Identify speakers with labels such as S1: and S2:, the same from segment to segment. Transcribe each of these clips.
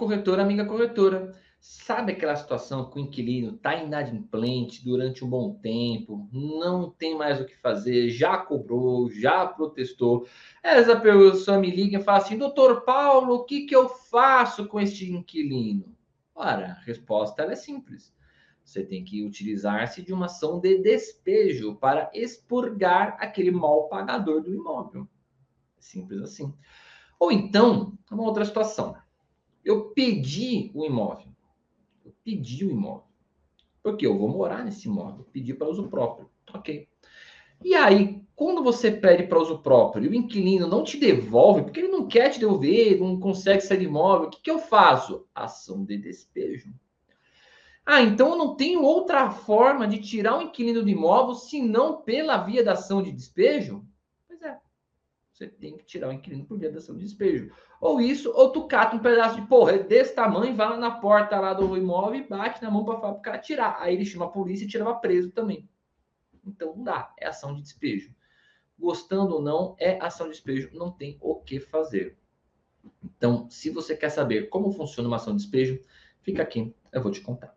S1: corretor, amiga corretora. Sabe aquela situação que o inquilino está inadimplente durante um bom tempo, não tem mais o que fazer, já cobrou, já protestou. Essa pessoa me liga e fala assim: Doutor Paulo, o que, que eu faço com este inquilino? Ora, a resposta é simples. Você tem que utilizar-se de uma ação de despejo para expurgar aquele mal pagador do imóvel. Simples assim. Ou então, uma outra situação. Eu pedi o imóvel. Eu pedi o imóvel. Porque eu vou morar nesse imóvel. Pedi para uso próprio. Ok. E aí, quando você pede para uso próprio e o inquilino não te devolve, porque ele não quer te devolver, não consegue sair do imóvel, o que, que eu faço? Ação de despejo. Ah, então eu não tenho outra forma de tirar o inquilino do imóvel senão pela via da ação de despejo? Você tem que tirar o inquilino por via da ação de despejo. Ou isso, ou tu cata um pedaço de porra desse tamanho, vai lá na porta lá do imóvel e bate na mão para o cara tirar. Aí ele chama a polícia e tirava preso também. Então não dá, é ação de despejo. Gostando ou não, é ação de despejo, não tem o que fazer. Então, se você quer saber como funciona uma ação de despejo, fica aqui, eu vou te contar.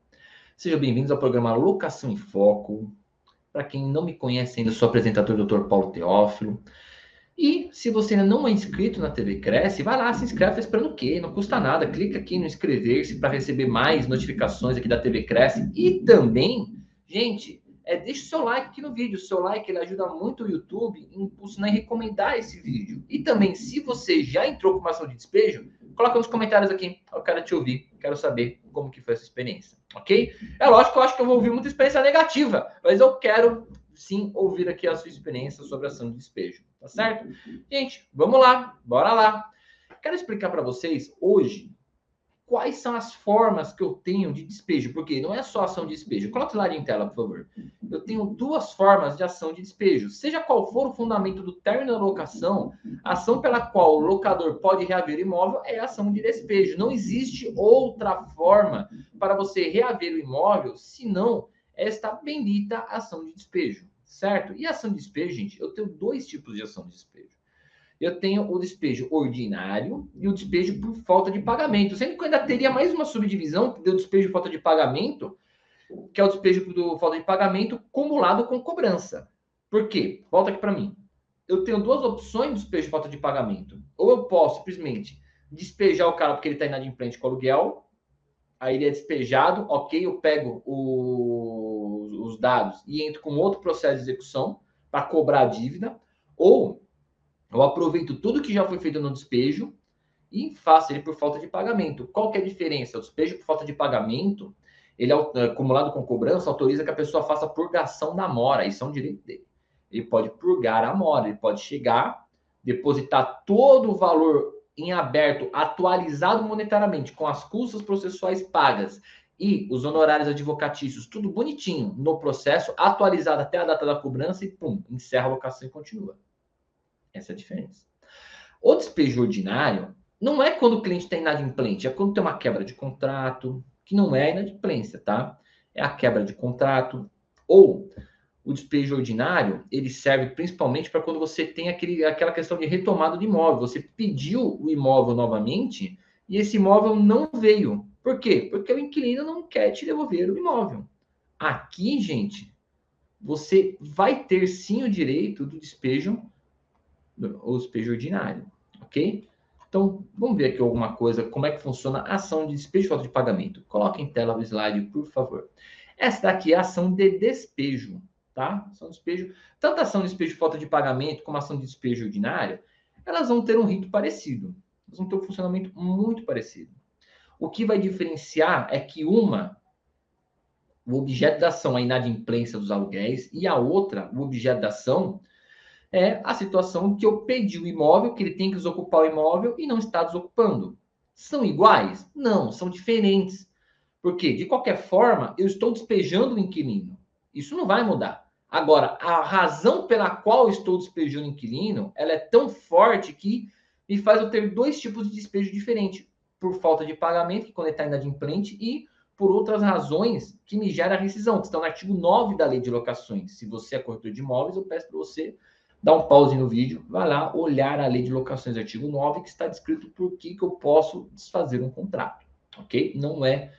S1: Sejam bem-vindos ao programa Locação em Foco. Para quem não me conhece ainda, sou apresentador Dr. Paulo Teófilo. E se você ainda não é inscrito na TV Cresce, vai lá, se inscreve, tá esperando o quê? Não custa nada. Clica aqui no inscrever-se para receber mais notificações aqui da TV Cresce. E também, gente, é, deixe o seu like aqui no vídeo. O seu like ele ajuda muito o YouTube em impulsionar e recomendar esse vídeo. E também, se você já entrou com uma ação de despejo, coloca nos comentários aqui. Eu quero te ouvir, quero saber como que foi essa experiência, ok? É lógico que eu acho que eu vou ouvir muita experiência negativa, mas eu quero sim ouvir aqui a sua experiência sobre ação de despejo, tá certo? Gente, vamos lá, bora lá. Quero explicar para vocês hoje quais são as formas que eu tenho de despejo, porque não é só ação de despejo. Coloque lá em tela, por favor. Eu tenho duas formas de ação de despejo. Seja qual for o fundamento do término da locação, a ação pela qual o locador pode reaver o imóvel é ação de despejo. Não existe outra forma para você reaver o imóvel senão esta bendita ação de despejo, certo? E ação de despejo, gente, eu tenho dois tipos de ação de despejo eu tenho o despejo ordinário e o despejo por falta de pagamento. Sendo que eu ainda teria mais uma subdivisão do despejo por falta de pagamento, que é o despejo por falta de pagamento cumulado com cobrança. Por quê? Volta aqui para mim. Eu tenho duas opções de despejo por falta de pagamento. Ou eu posso simplesmente despejar o cara porque ele está inadimplente com aluguel, aí ele é despejado, ok, eu pego o, os dados e entro com outro processo de execução para cobrar a dívida, ou eu aproveito tudo que já foi feito no despejo e faço ele por falta de pagamento. Qual que é a diferença? O despejo por falta de pagamento, ele é acumulado com cobrança, autoriza que a pessoa faça purgação da mora. Isso é um direito dele. Ele pode purgar a mora, ele pode chegar, depositar todo o valor em aberto, atualizado monetariamente, com as custas processuais pagas e os honorários advocatícios, tudo bonitinho no processo, atualizado até a data da cobrança e pum, encerra a locação e continua. Essa é a diferença. O despejo ordinário não é quando o cliente está inadimplente, é quando tem uma quebra de contrato, que não é inadimplência, tá? É a quebra de contrato. Ou o despejo ordinário, ele serve principalmente para quando você tem aquele, aquela questão de retomada do imóvel. Você pediu o imóvel novamente e esse imóvel não veio. Por quê? Porque o inquilino não quer te devolver o imóvel. Aqui, gente, você vai ter sim o direito do despejo o despejo ordinário, ok? Então, vamos ver aqui alguma coisa, como é que funciona a ação de despejo de falta de pagamento. Coloque em tela o slide, por favor. Essa daqui é a ação de despejo, tá? Ação de despejo, tanto a ação de despejo de falta de pagamento como a ação de despejo ordinário, elas vão ter um rito parecido. Elas vão ter um funcionamento muito parecido. O que vai diferenciar é que uma, o objeto da ação é a inadimplência dos aluguéis, e a outra, o objeto da ação, é a situação que eu pedi o imóvel, que ele tem que desocupar o imóvel e não está desocupando. São iguais? Não, são diferentes. Porque, de qualquer forma, eu estou despejando o inquilino. Isso não vai mudar. Agora, a razão pela qual estou despejando o inquilino, ela é tão forte que me faz eu ter dois tipos de despejo diferentes. Por falta de pagamento, que quando ele está inadimplente, e por outras razões que me gera rescisão, que estão no artigo 9 da Lei de Locações. Se você é corretor de imóveis, eu peço para você dá um pause no vídeo, vai lá olhar a lei de locações, artigo 9, que está descrito por que, que eu posso desfazer um contrato, Ok? Não é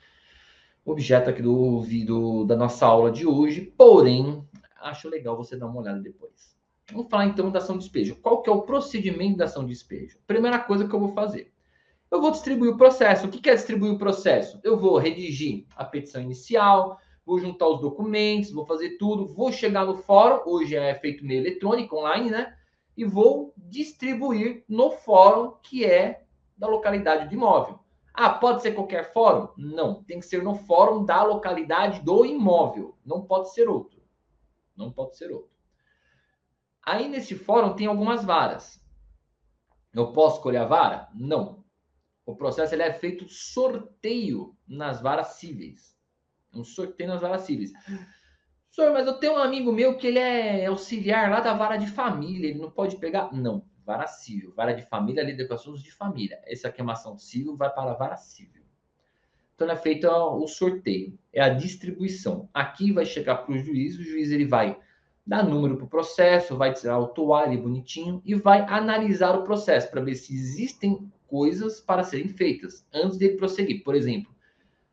S1: objeto aqui do, do da nossa aula de hoje, porém, acho legal você dar uma olhada depois. Vamos falar então da ação de despejo. Qual que é o procedimento da ação de despejo? Primeira coisa que eu vou fazer. Eu vou distribuir o processo. O que é distribuir o processo? Eu vou redigir a petição inicial, vou juntar os documentos, vou fazer tudo, vou chegar no fórum, hoje é feito meio eletrônico, online, né? E vou distribuir no fórum que é da localidade de imóvel. Ah, pode ser qualquer fórum? Não, tem que ser no fórum da localidade do imóvel, não pode ser outro. Não pode ser outro. Aí nesse fórum tem algumas varas. Eu posso escolher a vara? Não. O processo ele é feito sorteio nas varas cíveis. Um sorteio nas varas cíveis. Senhor, mas eu tenho um amigo meu que ele é auxiliar lá da vara de família, ele não pode pegar? Não, vara civil. Vara de família lida com assuntos de família. Essa aqui é uma ação vai para a vara civil. Então é feito o sorteio, é a distribuição. Aqui vai chegar para o juiz, o juiz ele vai dar número para o processo, vai tirar o toalha bonitinho e vai analisar o processo para ver se existem coisas para serem feitas antes dele prosseguir. Por exemplo,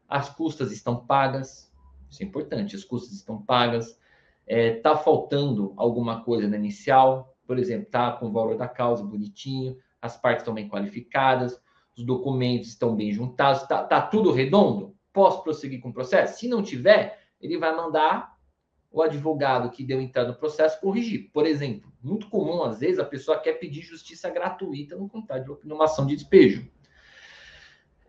S1: as custas estão pagas, isso é importante, as custas estão pagas, é, tá faltando alguma coisa na inicial, por exemplo, tá com o valor da causa bonitinho, as partes estão bem qualificadas, os documentos estão bem juntados, tá, tá tudo redondo? Posso prosseguir com o processo? Se não tiver, ele vai mandar o advogado que deu entrada no processo corrigir. Por exemplo, muito comum, às vezes, a pessoa quer pedir justiça gratuita no contrato de numa ação de despejo.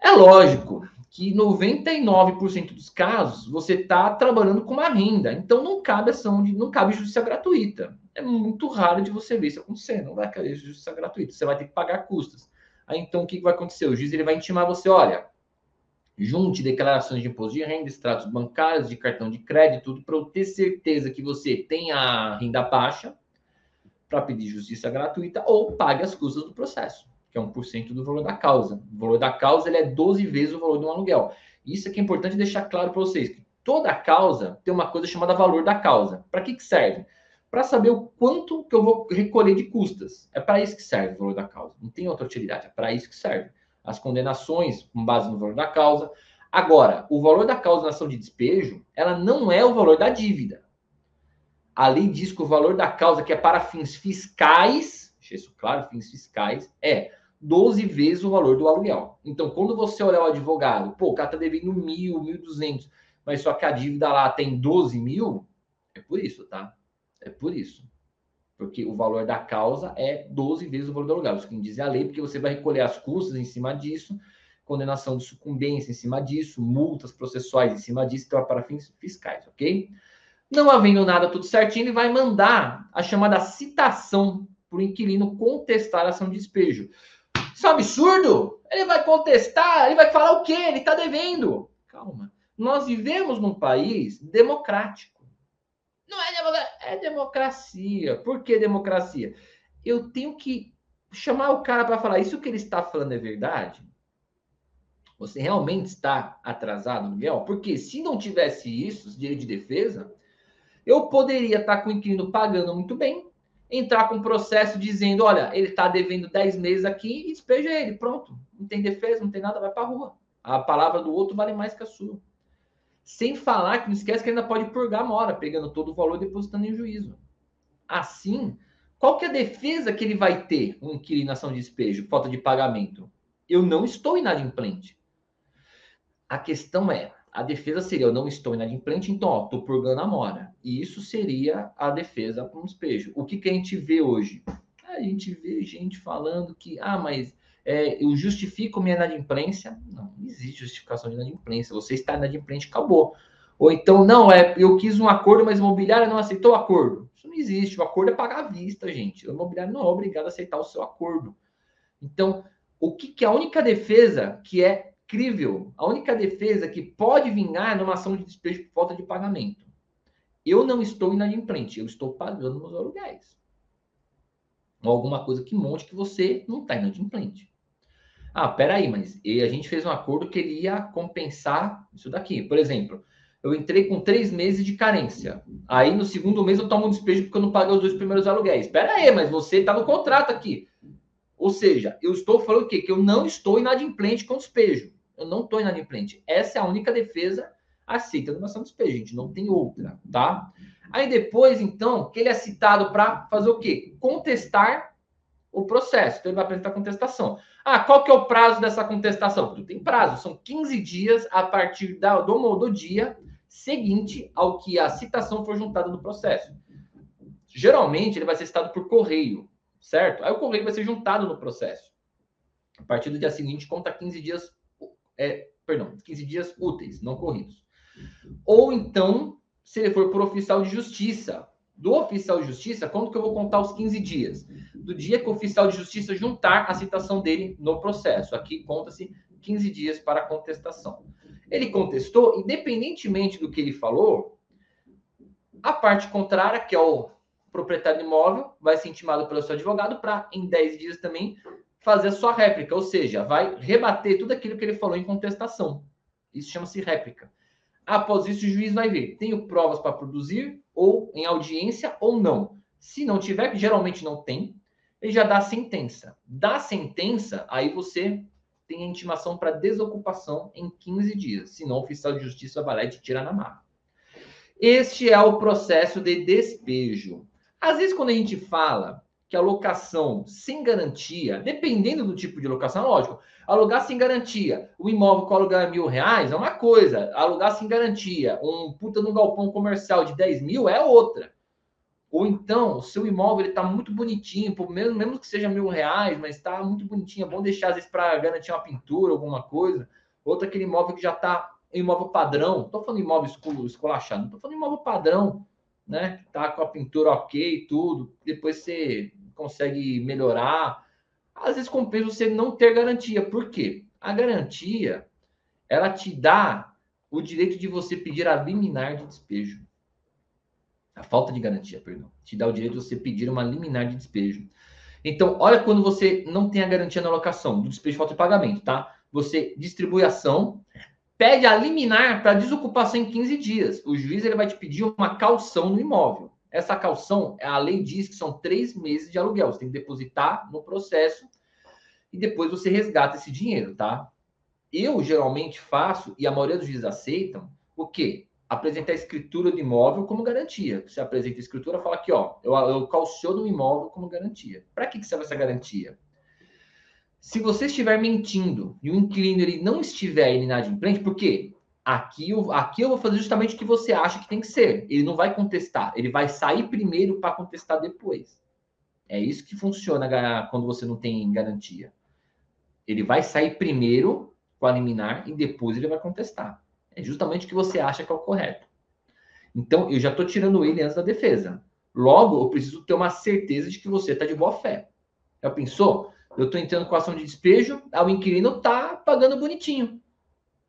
S1: É lógico que 99% dos casos você está trabalhando com uma renda, então não cabe ação de, não cabe justiça gratuita. É muito raro de você ver isso acontecer, não vai caber justiça gratuita, você vai ter que pagar custas. Aí então o que vai acontecer? O juiz ele vai intimar você, olha, junte declarações de imposto de renda, extratos bancários, de cartão de crédito, tudo para eu ter certeza que você tem a renda baixa para pedir justiça gratuita ou pague as custas do processo que é 1% do valor da causa. O valor da causa ele é 12 vezes o valor de um aluguel. Isso aqui é importante deixar claro para vocês, que toda causa tem uma coisa chamada valor da causa. Para que, que serve? Para saber o quanto que eu vou recolher de custas. É para isso que serve o valor da causa. Não tem outra utilidade, é para isso que serve. As condenações com base no valor da causa. Agora, o valor da causa na ação de despejo, ela não é o valor da dívida. A lei diz que o valor da causa, que é para fins fiscais, deixa isso claro, fins fiscais, é 12 vezes o valor do aluguel. Então, quando você olhar o advogado, pô, o cara tá devendo mil, mil duzentos, mas só que a dívida lá tem 12 mil, é por isso, tá? É por isso. Porque o valor da causa é 12 vezes o valor do aluguel. Isso que diz a lei, porque você vai recolher as custas em cima disso, condenação de sucumbência em cima disso, multas processuais em cima disso, então é para fins fiscais, ok? Não havendo nada tudo certinho, ele vai mandar a chamada citação para o inquilino contestar a ação de despejo. Isso é um absurdo. Ele vai contestar, ele vai falar o quê? Ele está devendo. Calma. Nós vivemos num país democrático. Não é democracia, é democracia. Por que democracia? Eu tenho que chamar o cara para falar isso que ele está falando é verdade? Você realmente está atrasado, Miguel? Porque se não tivesse isso, direito de defesa, eu poderia estar com o inquilino pagando muito bem, entrar com um processo dizendo: olha, ele está devendo 10 meses aqui e despeja ele. Pronto. Não tem defesa, não tem nada, vai para a rua. A palavra do outro vale mais que a sua. Sem falar que não esquece que ainda pode purgar a mora, pegando todo o valor e depositando em juízo. Assim, qual que é a defesa que ele vai ter, um inquilino ação de despejo, falta de pagamento? Eu não estou inadimplente. A questão é, a defesa seria eu não estou inadimplente, então, ó, estou purgando a mora. E isso seria a defesa para um despejo. O que, que a gente vê hoje? A gente vê gente falando que, ah, mas é, eu justifico minha inadimplência. Não, não existe justificação de inadimplência. Você está inadimplente, acabou. Ou então, não, é, eu quis um acordo, mas o imobiliário não aceitou o acordo. Isso não existe. O acordo é pagar à vista, gente. O imobiliário não é obrigado a aceitar o seu acordo. Então, o que, que a única defesa que é incrível. A única defesa que pode vingar é numa ação de despejo por falta de pagamento. Eu não estou inadimplente, eu estou pagando meus aluguéis. Ou alguma coisa que monte que você não está inadimplente. Ah, peraí, mas a gente fez um acordo que ele ia compensar isso daqui. Por exemplo, eu entrei com três meses de carência. Aí no segundo mês eu tomo um despejo porque eu não paguei os dois primeiros aluguéis. Espera aí, mas você está no contrato aqui. Ou seja, eu estou falando o quê? Que eu não estou inadimplente com despejo. eu não estou inadimplente. Essa é a única defesa aceita a ação de despejo, gente, não tem outra, tá? Aí depois, então, que ele é citado para fazer o quê? Contestar o processo. Então ele vai apresentar contestação. Ah, qual que é o prazo dessa contestação? Tem prazo, são 15 dias a partir da, do, do dia seguinte ao que a citação for juntada no processo. Geralmente ele vai ser citado por correio, certo? Aí o correio vai ser juntado no processo. A partir do dia seguinte, conta 15 dias, é, perdão, 15 dias úteis, não corridos. Ou então, se ele for por oficial de justiça, do oficial de justiça, quando que eu vou contar os 15 dias? Do dia que o oficial de justiça juntar a citação dele no processo. Aqui conta-se 15 dias para contestação. Ele contestou, independentemente do que ele falou, a parte contrária, que é o proprietário do imóvel, vai ser intimado pelo seu advogado para, em 10 dias também, fazer a sua réplica, ou seja, vai rebater tudo aquilo que ele falou em contestação. Isso chama-se réplica. Após isso, o juiz vai ver: tenho provas para produzir, ou em audiência, ou não. Se não tiver, que geralmente não tem, ele já dá a sentença. Da sentença, aí você tem a intimação para desocupação em 15 dias. Senão, o oficial de justiça vai lá e te tira na marra. Este é o processo de despejo. Às vezes, quando a gente fala que a locação sem garantia, dependendo do tipo de locação, lógico, alugar sem garantia, o imóvel que alugar mil reais é uma coisa, alugar sem garantia, um puta no galpão comercial de 10 mil é outra. Ou então, o seu imóvel está muito bonitinho, mesmo, mesmo que seja mil reais, mas está muito bonitinho, é bom deixar às vezes para garantir uma pintura, alguma coisa. Outro aquele imóvel que já está imóvel padrão, estou falando imóvel esculachado, estou falando imóvel padrão, né? Tá com a pintura ok, tudo. Depois você consegue melhorar. Às vezes compensa você não ter garantia. Por quê? A garantia, ela te dá o direito de você pedir a liminar de despejo. A falta de garantia, perdão. Te dá o direito de você pedir uma liminar de despejo. Então, olha quando você não tem a garantia na locação, do despejo de falta de pagamento, tá? Você distribui ação, pede a liminar para desocupação em 15 dias. O juiz ele vai te pedir uma calção no imóvel. Essa calção, a lei diz que são três meses de aluguel. Você tem que depositar no processo e depois você resgata esse dinheiro, tá? Eu geralmente faço, e a maioria dos juízes aceitam, o quê? Apresentar a escritura do imóvel como garantia. Você apresenta a escritura fala aqui, ó, eu, eu calciono o imóvel como garantia. Para que, que serve essa garantia? Se você estiver mentindo e o inquilino ele não estiver inadimplente, por quê? Aqui eu, aqui eu vou fazer justamente o que você acha que tem que ser. Ele não vai contestar, ele vai sair primeiro para contestar depois. É isso que funciona quando você não tem garantia. Ele vai sair primeiro com a liminar e depois ele vai contestar. É justamente o que você acha que é o correto. Então, eu já estou tirando ele antes da defesa. Logo, eu preciso ter uma certeza de que você está de boa fé. Já pensou? Eu estou entrando com ação de despejo, o inquilino está pagando bonitinho.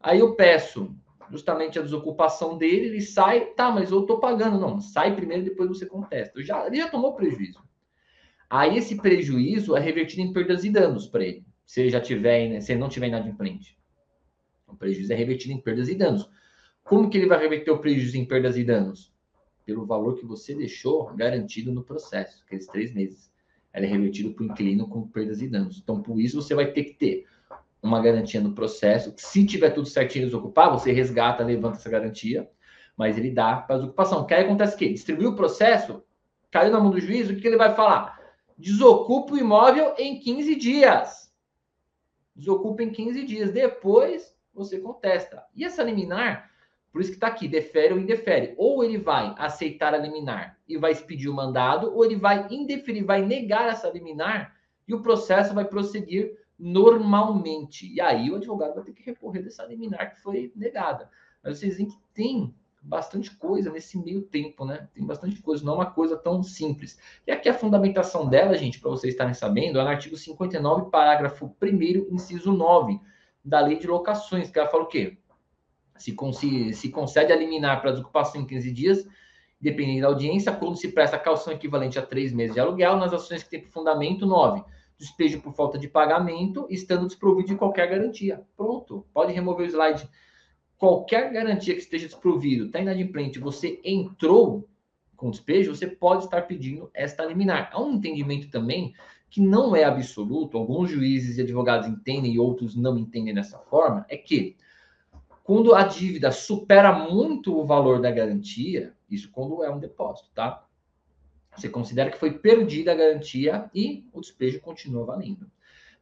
S1: Aí eu peço justamente a desocupação dele, ele sai, tá, mas eu tô pagando. Não, sai primeiro, depois você contesta. Já, ele já tomou prejuízo. Aí esse prejuízo é revertido em perdas e danos para ele, se ele já tiver, né, se ele não tiver inadimplente. O prejuízo é revertido em perdas e danos. Como que ele vai reverter o prejuízo em perdas e danos? Pelo valor que você deixou garantido no processo, aqueles três meses. Ele é revertido para o inquilino com perdas e danos. Então, por isso, você vai ter que ter uma garantia no processo. Se tiver tudo certinho desocupar, você resgata, levanta essa garantia, mas ele dá para desocupação. Que aí acontece o quê? Distribuiu o processo, caiu na mão do juiz, o que ele vai falar? Desocupa o imóvel em 15 dias. Desocupa em 15 dias. Depois você contesta. E essa liminar, por isso que está aqui, defere ou indefere. Ou ele vai aceitar a liminar e vai expedir o mandado, ou ele vai indeferir, vai negar essa liminar e o processo vai prosseguir normalmente. E aí o advogado vai ter que recorrer dessa liminar que foi negada. Mas vocês veem que tem bastante coisa nesse meio tempo, né? Tem bastante coisa, não é uma coisa tão simples. E aqui a fundamentação dela, gente, para vocês estarem sabendo, é no artigo 59, parágrafo 1 inciso 9 da Lei de Locações, que ela fala o quê? Se, se, se concede a liminar para desocupação em 15 dias, dependendo da audiência, quando se presta calção equivalente a três meses de aluguel, nas ações que tem por fundamento 9 despejo por falta de pagamento, estando desprovido de qualquer garantia. Pronto, pode remover o slide. Qualquer garantia que esteja desprovido, está inadimplente, você entrou com despejo, você pode estar pedindo esta liminar. Há um entendimento também que não é absoluto, alguns juízes e advogados entendem e outros não entendem dessa forma, é que quando a dívida supera muito o valor da garantia, isso quando é um depósito, tá? Você considera que foi perdida a garantia e o despejo continua valendo.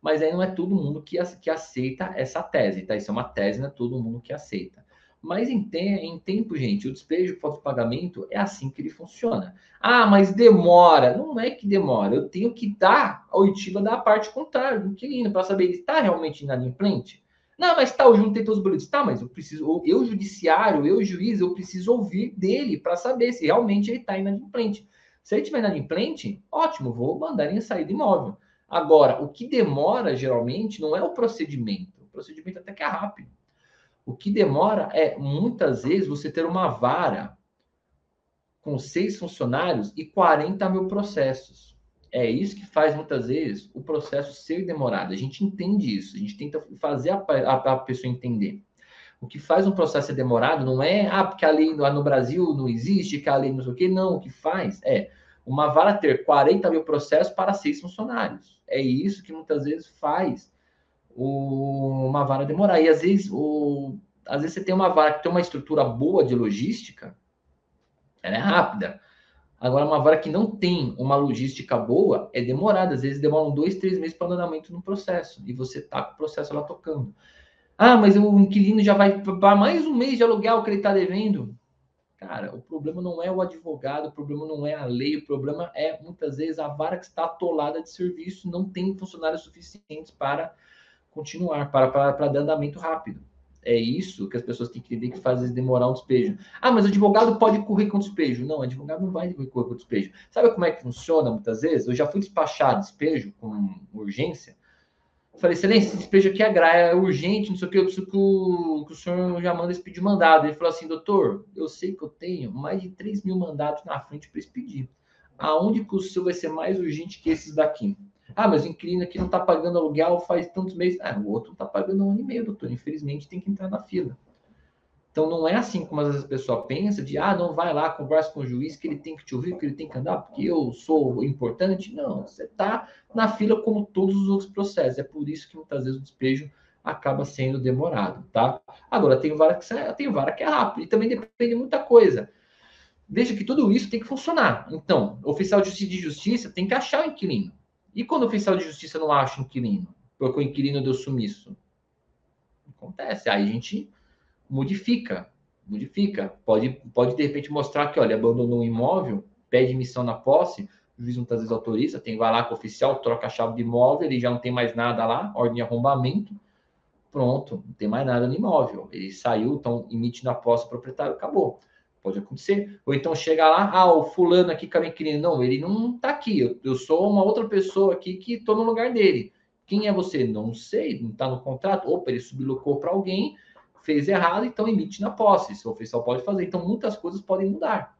S1: Mas aí não é todo mundo que, que aceita essa tese, tá? Isso é uma tese, não é todo mundo que aceita. Mas em, te, em tempo, gente, o despejo pós pagamento é assim que ele funciona. Ah, mas demora. Não é que demora. Eu tenho que dar a oitiva da parte contrária do inquilino para saber ele está realmente inadimplente. Não, mas tá, o junto tem todos os boletos. Tá, mas eu preciso, eu judiciário, eu juiz, eu preciso ouvir dele para saber se realmente ele está inadimplente. Se ele estiver inadimplente, ótimo, vou mandar ele sair do imóvel. Agora, o que demora geralmente não é o procedimento. O procedimento até que é rápido. O que demora é, muitas vezes, você ter uma vara com seis funcionários e 40 mil processos. É isso que faz, muitas vezes, o processo ser demorado. A gente entende isso, a gente tenta fazer a, a, a pessoa entender. O que faz um processo ser demorado não é, ah, porque a lei lá no Brasil não existe, que a lei não sei o quê. Não, o que faz é uma vara ter 40 mil processos para seis funcionários. É isso que muitas vezes faz o, uma vara demorar. E às vezes, o, às vezes você tem uma vara que tem uma estrutura boa de logística, ela é rápida. Agora, uma vara que não tem uma logística boa é demorada. Às vezes demoram dois, três meses para andamento no processo. E você está com o processo lá tocando. Ah, mas o inquilino já vai para mais um mês de aluguel que ele está devendo. Cara, o problema não é o advogado, o problema não é a lei, o problema é muitas vezes a vara que está atolada de serviço, não tem funcionários suficientes para continuar, para, para, para dar andamento rápido. É isso que as pessoas têm que entender que faz demorar um despejo. Ah, mas o advogado pode correr com despejo. Não, o advogado não vai correr com despejo. Sabe como é que funciona muitas vezes? Eu já fui despachar despejo com urgência. Falei, excelência, esse despejo aqui é, é urgente, não sei o que, eu preciso que o, que o senhor já manda esse pedido mandado. Ele falou assim, doutor, eu sei que eu tenho mais de 3 mil mandatos na frente para esse pedido. Aonde que o seu vai ser mais urgente que esses daqui? Ah, mas o inquilino aqui não está pagando aluguel faz tantos meses. Ah, o outro está pagando um ano e meio, doutor. Infelizmente tem que entrar na fila. Então não é assim como às vezes a pessoa pensa de ah, não vai lá, conversa com o juiz que ele tem que te ouvir, que ele tem que andar, porque eu sou importante. Não, você está na fila como todos os outros processos. É por isso que muitas vezes o despejo acaba sendo demorado, tá? Agora tem vara que tem vara que é rápido e também depende de muita coisa. Veja que tudo isso tem que funcionar. Então, oficial de justiça tem que achar o inquilino. E quando o oficial de justiça não acha o inquilino? Porque o inquilino deu sumiço? Acontece. Aí a gente modifica. Modifica. Pode, pode de repente mostrar que, olha, abandonou um imóvel, pede missão na posse, o juiz muitas vezes autoriza, tem, vai lá com o oficial, troca a chave de imóvel, ele já não tem mais nada lá, ordem de arrombamento, pronto, não tem mais nada no imóvel. Ele saiu, então emite na posse o proprietário, acabou. Pode acontecer. Ou então chega lá, ah, o fulano aqui que é inquilino. Não, ele não está aqui. Eu, eu, sou uma outra pessoa aqui que estou no lugar dele. Quem é você? Não sei, não está no contrato. Opa, ele sublocou para alguém, fez errado, então emite na posse. Isso o oficial pode fazer. Então muitas coisas podem mudar.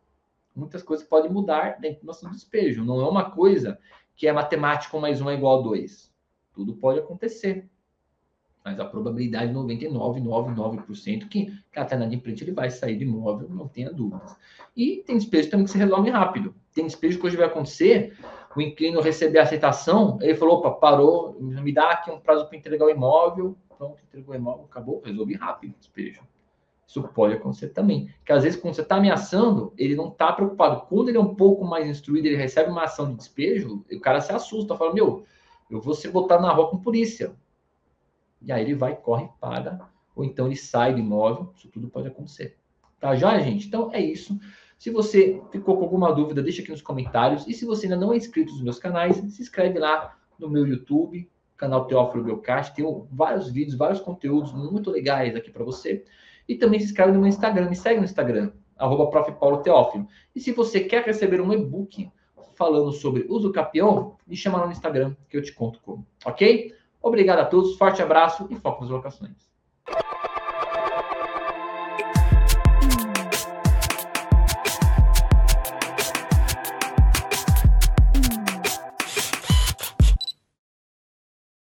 S1: Muitas coisas podem mudar dentro do nosso despejo. Não é uma coisa que é matemático mais um é igual a dois. Tudo pode acontecer. Mas a probabilidade é 99,99% que, que até na frente ele vai sair do imóvel, não tenha dúvidas. E tem despejo também que se resolve rápido. Tem despejo que hoje vai acontecer, o inquilino receber a aceitação, ele falou, opa, parou, me dá aqui um prazo para entregar o imóvel, pronto, entregou o imóvel, acabou, resolvi rápido despejo. Isso pode acontecer também. Porque às vezes, quando você está ameaçando, ele não está preocupado. Quando ele é um pouco mais instruído, ele recebe uma ação de despejo, o cara se assusta, fala, meu, eu vou ser botado na rua com polícia e aí ele vai, corre, paga, ou então ele sai do imóvel, isso tudo pode acontecer. Tá já, gente? Então é isso. Se você ficou com alguma dúvida, deixa aqui nos comentários. E se você ainda não é inscrito nos meus canais, se inscreve lá no meu YouTube, canal Teófilo Belcast. Tem vários vídeos, vários conteúdos muito legais aqui para você. E também se inscreve no meu Instagram, me segue no Instagram, arroba Teófilo. E se você quer receber um e-book falando sobre uso capião, me chama lá no Instagram que eu te conto como, ok? Obrigado a todos, forte abraço e foco nas locações.